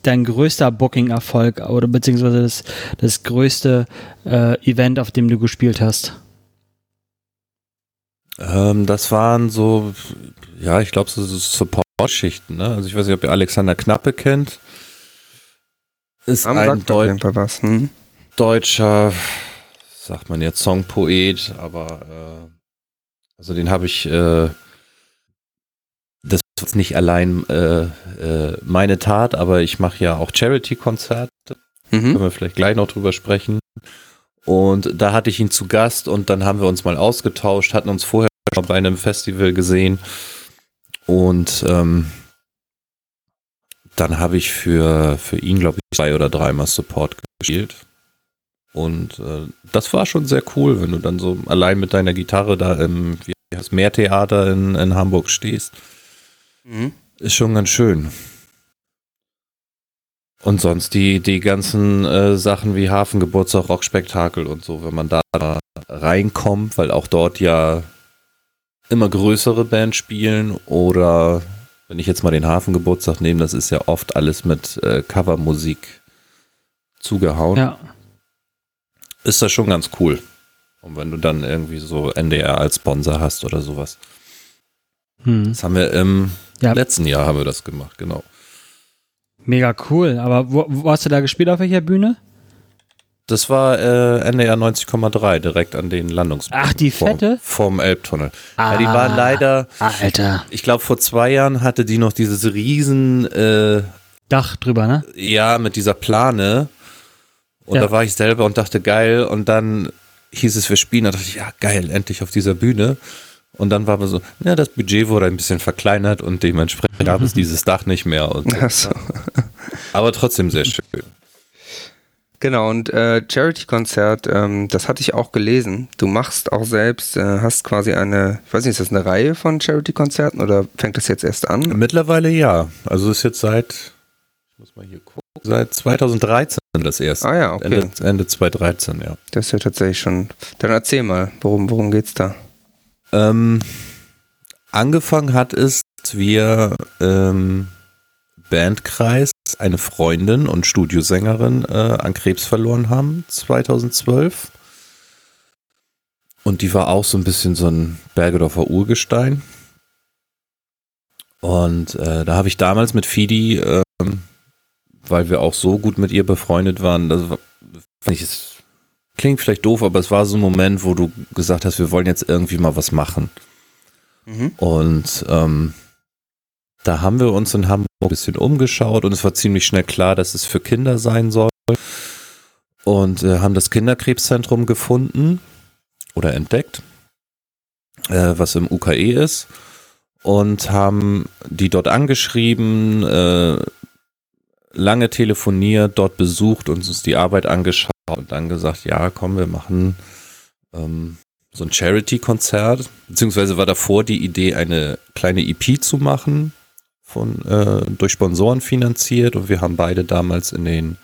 dein größter Booking-Erfolg oder beziehungsweise das, das größte äh, Event, auf dem du gespielt hast? Ähm, das waren so, ja, ich glaube, so, so Support-Schichten. Ne? Also ich weiß nicht, ob ihr Alexander Knappe kennt. Ist Am ein sagt auf Deu jeden Fall was. Hm? deutscher, sagt man jetzt, Songpoet, aber äh, also den habe ich, äh, das ist nicht allein äh, äh, meine Tat, aber ich mache ja auch Charity-Konzerte können Mhm. wir vielleicht gleich noch drüber sprechen. Und da hatte ich ihn zu Gast und dann haben wir uns mal ausgetauscht, hatten uns vorher schon bei einem Festival gesehen und ähm, dann habe ich für, für ihn, glaube ich, zwei oder dreimal Support gespielt. Und äh, das war schon sehr cool, wenn du dann so allein mit deiner Gitarre da im wie heißt, Meertheater in, in Hamburg stehst. Mhm. Ist schon ganz schön. Und sonst die, die ganzen äh, Sachen wie Hafengeburtstag, Rockspektakel und so, wenn man da reinkommt, weil auch dort ja immer größere Bands spielen oder wenn ich jetzt mal den Hafengeburtstag nehme, das ist ja oft alles mit äh, Covermusik zugehauen, Ja. Ist das schon ganz cool. Und wenn du dann irgendwie so NDR als Sponsor hast oder sowas. Hm. Das haben wir im Ja. letzten Jahr haben wir das gemacht, genau. Mega cool. Aber wo, wo hast du da gespielt auf welcher Bühne? Das war äh, NDR 90,3, direkt an den Landungsplätzen. Ach, die fette? Vom, vom Elbtunnel. Ah. ja, die war leider, Alter. ich glaube vor zwei Jahren hatte die noch dieses riesen, äh, Dach drüber, ne? ja, mit dieser Plane. Und Ja. da war ich selber und dachte, geil. Und dann hieß es, wir spielen. Da dachte ich, ja, geil, endlich auf dieser Bühne. Und dann war aber so, ja, das Budget wurde ein bisschen verkleinert und dementsprechend gab es dieses Dach nicht mehr. Und so. Aber trotzdem sehr schön. Genau, und äh, Charity-Konzert, ähm, das hatte ich auch gelesen. Du machst auch selbst, äh, hast quasi eine, ich weiß nicht, ist das eine Reihe von Charity-Konzerten oder fängt das jetzt erst an? Mittlerweile ja. Also ist jetzt seit, ich muss mal hier gucken, seit 2013 das erste. Ah ja, okay. Ende, Ende 2013, ja. Das ist ja tatsächlich schon. Dann erzähl mal, worum, worum geht's da? Ähm, angefangen hat es, wir ähm, Bandkreis eine Freundin und Studiosängerin äh, an Krebs verloren haben, 2012. Und die war auch so ein bisschen so ein Bergedorfer Urgestein. Und äh, da habe ich damals mit Fidi, ähm, weil wir auch so gut mit ihr befreundet waren, das war, fand ich es klingt vielleicht doof, aber es war so ein Moment, wo du gesagt hast, wir wollen jetzt irgendwie mal was machen. Mhm. Und ähm, da haben wir uns in Hamburg ein bisschen umgeschaut und es war ziemlich schnell klar, dass es für Kinder sein soll. Und äh, haben das Kinderkrebszentrum gefunden oder entdeckt, äh, was im UKE ist. Und haben die dort angeschrieben, äh, lange telefoniert, dort besucht und uns die Arbeit angeschaut und dann gesagt, ja, komm, wir machen ähm, so ein Charity-Konzert, beziehungsweise war davor die Idee, eine kleine EP zu machen, von, äh, durch Sponsoren finanziert und wir haben beide damals in den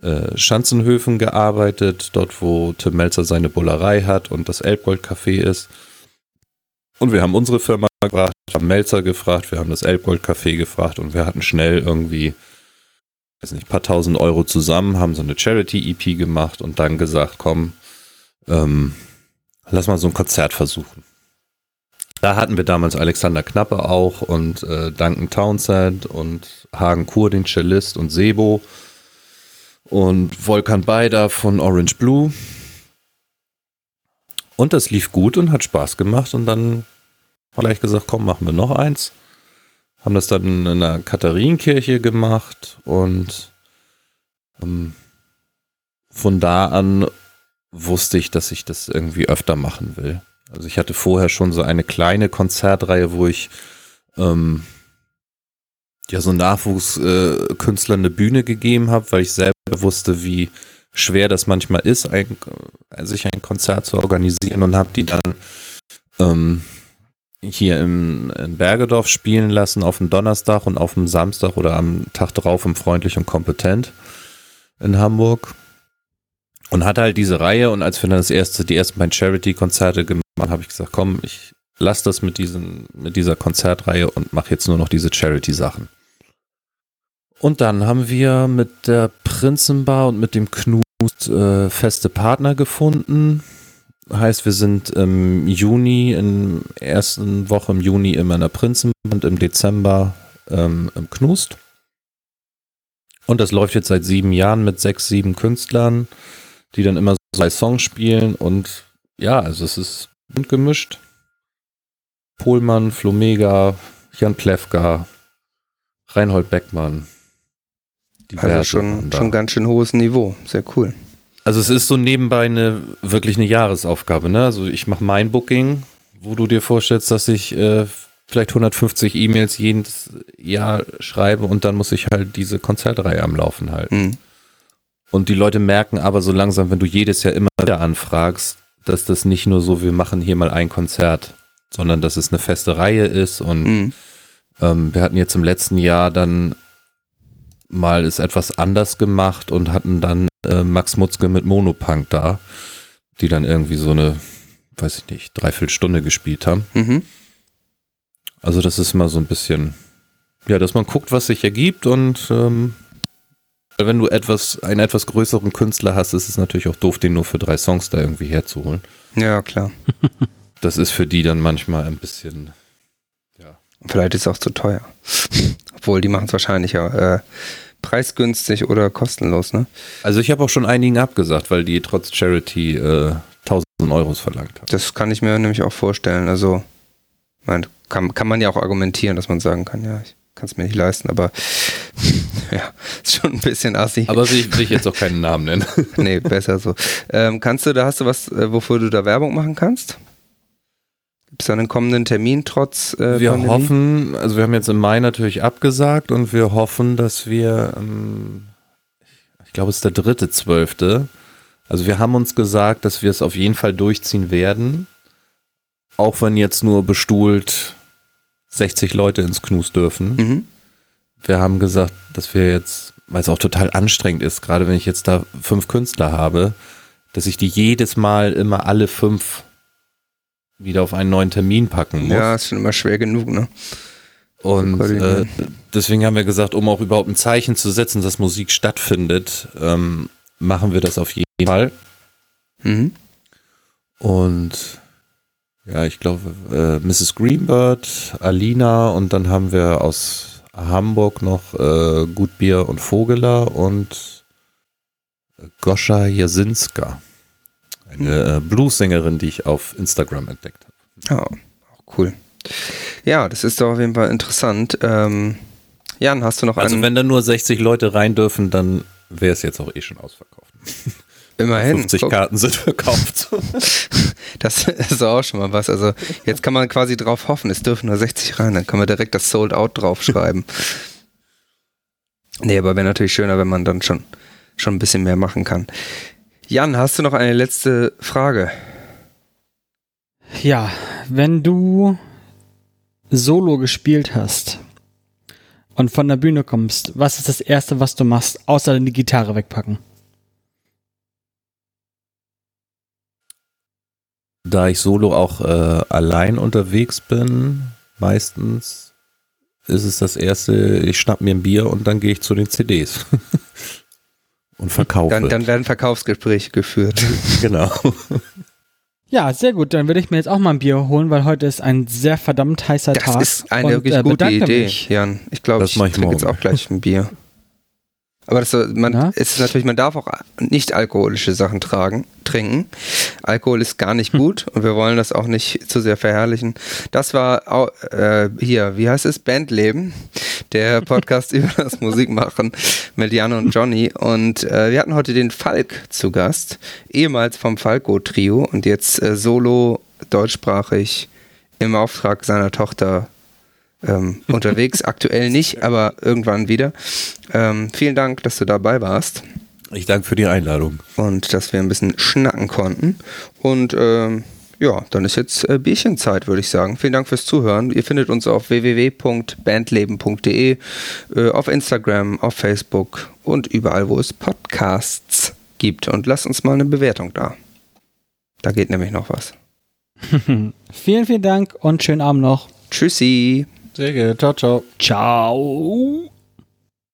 äh, Schanzenhöfen gearbeitet, dort wo Tim Melzer seine Bullerei hat und das Elbgold-Café ist. Und wir haben unsere Firma gefragt, haben Melzer gefragt, wir haben das Elbgold-Café gefragt und wir hatten schnell irgendwie, weiß nicht, paar tausend Euro zusammen, haben so eine Charity-EP gemacht und dann gesagt, komm, ähm, lass mal so ein Konzert versuchen. Da hatten wir damals Alexander Knappe auch und äh, Duncan Townsend und Hagen Kur, den Cellist und Sebo und Volkan Beider von Orange Blue. Und das lief gut und hat Spaß gemacht und dann haben wir gleich gesagt, komm, machen wir noch eins. Haben das dann in einer Katharinenkirche gemacht und ähm, von da an wusste ich, dass ich das irgendwie öfter machen will. Also ich hatte vorher schon so eine kleine Konzertreihe, wo ich ähm, ja so Nachwuchskünstlern eine Bühne gegeben habe, weil ich selber wusste, wie schwer das manchmal ist, ein, äh, sich ein Konzert zu organisieren und habe die dann ähm, hier im, in Bergedorf spielen lassen auf dem Donnerstag und auf dem Samstag oder am Tag drauf im Freundlich und Kompetent in Hamburg. Und hatte halt diese Reihe und als wir dann das erste, die ersten beiden Charity-Konzerte gemacht haben, habe ich gesagt, komm, ich lass das mit, diesen, mit dieser Konzertreihe und mache jetzt nur noch diese Charity-Sachen. Und dann haben wir mit der Prinzenbar und mit dem Knust äh, feste Partner gefunden. Heißt, wir sind im Juni, in der ersten Woche im Juni immer in der Prinzenbar und im Dezember ähm, im Knust. Und das läuft jetzt seit sieben Jahren mit sechs, sieben Künstlern, die dann immer so zwei Songs spielen. Und ja, also es ist bunt gemischt. Pohlmann, Flomega, Jan Plewka, Reinhold Beckmann. Also Diverse schon, schon ganz schön hohes Niveau. Sehr cool. Also es ist so nebenbei eine wirklich eine Jahresaufgabe. Ne? Also ich mache mein Booking, wo du dir vorstellst, dass ich äh, vielleicht 150 E-Mails jedes Jahr schreibe und dann muss ich halt diese Konzertreihe am Laufen halten. Hm. Und die Leute merken aber so langsam, wenn du jedes Jahr immer wieder anfragst, dass das nicht nur so, wir machen hier mal ein Konzert, sondern dass es eine feste Reihe ist. Und Hm. ähm, wir hatten jetzt im letzten Jahr dann mal es etwas anders gemacht und hatten dann äh, Max Mutzke mit Monopunk da, die dann irgendwie so eine, weiß ich nicht, dreiviertel Stunde gespielt haben. Mhm. Also das ist mal so ein bisschen, ja, dass man guckt, was sich ergibt und ähm, wenn du etwas, einen etwas größeren Künstler hast, ist es natürlich auch doof, den nur für drei Songs da irgendwie herzuholen. Ja, klar. Das ist für die dann manchmal ein bisschen Vielleicht ist es auch zu teuer. Obwohl, die machen es wahrscheinlich ja äh, preisgünstig oder kostenlos, ne? Also ich habe auch schon einigen abgesagt, weil die trotz Charity äh, 1000 Euros verlangt haben. Das kann ich mir nämlich auch vorstellen. Also, mein, kann, kann man ja auch argumentieren, dass man sagen kann, ja, ich kann es mir nicht leisten, aber ja, ist schon ein bisschen assi. Aber will ich, will ich jetzt auch keinen Namen nennen. nee, besser so. Ähm, kannst du, da hast du was, äh, wofür du da Werbung machen kannst? Gibt es da einen kommenden Termin trotz äh, wir Pandemie? hoffen, also wir haben jetzt im Mai natürlich abgesagt und wir hoffen, dass wir, ähm, ich glaube es ist der dritte, zwölfte, also wir haben uns gesagt, dass wir es auf jeden Fall durchziehen werden, auch wenn jetzt nur bestuhlt 60 Leute ins Knus dürfen. Mhm. Wir haben gesagt, dass wir jetzt, weil es auch total anstrengend ist, gerade wenn ich jetzt da fünf Künstler habe, dass ich die jedes Mal immer alle fünf wieder auf einen neuen Termin packen muss. Ja, ist schon immer schwer genug, ne? Und äh, deswegen haben wir gesagt, um auch überhaupt ein Zeichen zu setzen, dass Musik stattfindet, ähm, machen wir das auf jeden Fall. Mhm. Und ja, ich glaube, äh, Mrs. Greenbird, Alina und dann haben wir aus Hamburg noch äh, Gutbier und Vogeler und Goscha Jasinska. Eine äh, Bluessängerin, die ich auf Instagram entdeckt habe. Auch cool. Ja, das ist doch auf jeden Fall interessant. Ähm, Jan, hast du noch Also einen? wenn da nur 60 Leute rein dürfen, dann wäre es jetzt auch eh schon ausverkauft. Immerhin. 50 guck. Karten sind verkauft. Das ist auch schon mal was. Also jetzt kann man quasi drauf hoffen, es dürfen nur 60 rein, dann kann man direkt das Sold Out draufschreiben. nee, aber wäre natürlich schöner, wenn man dann schon, schon ein bisschen mehr machen kann. Jan, hast du noch eine letzte Frage? Ja, wenn du Solo gespielt hast und von der Bühne kommst, was ist das Erste, was du machst, außer die Gitarre wegpacken? Da ich solo auch äh, allein unterwegs bin, meistens ist es das erste, ich schnapp mir ein Bier und dann gehe ich zu den CDs und verkaufe. Dann, dann werden Verkaufsgespräche geführt. genau. Ja, sehr gut. Dann würde ich mir jetzt auch mal ein Bier holen, weil heute ist ein sehr verdammt heißer Das Tag. ist eine und, wirklich äh, gute Idee, Mich. Jan. Ich glaube, Das ich ich trinke jetzt morgen. auch gleich ein Bier. Aber das, man, es ist natürlich, man darf auch nicht alkoholische Sachen tragen, trinken. Alkohol ist gar nicht gut und wir wollen das auch nicht zu sehr verherrlichen. Das war äh, hier, wie heißt es? Bandleben, der Podcast über das Musikmachen mit Jan und Johnny. Und äh, wir hatten heute den Falk zu Gast, ehemals vom Falco-Trio und jetzt äh, solo deutschsprachig im Auftrag seiner Tochter ähm, unterwegs. Aktuell nicht, aber irgendwann wieder. Ähm, vielen Dank, dass du dabei warst Ich danke für die Einladung. und dass wir ein bisschen schnacken konnten. Und ähm, ja, dann ist jetzt äh, Bierchenzeit, würde ich sagen. Vielen Dank fürs Zuhören. Ihr findet uns auf www.bandleben.de, äh, auf Instagram, auf Facebook und überall, wo es Podcasts gibt. Und lasst uns mal eine Bewertung da. Da geht nämlich noch was. Vielen, vielen Dank und schönen Abend noch. Tschüssi. Sehr gerne. Ciao, ciao. Ciao.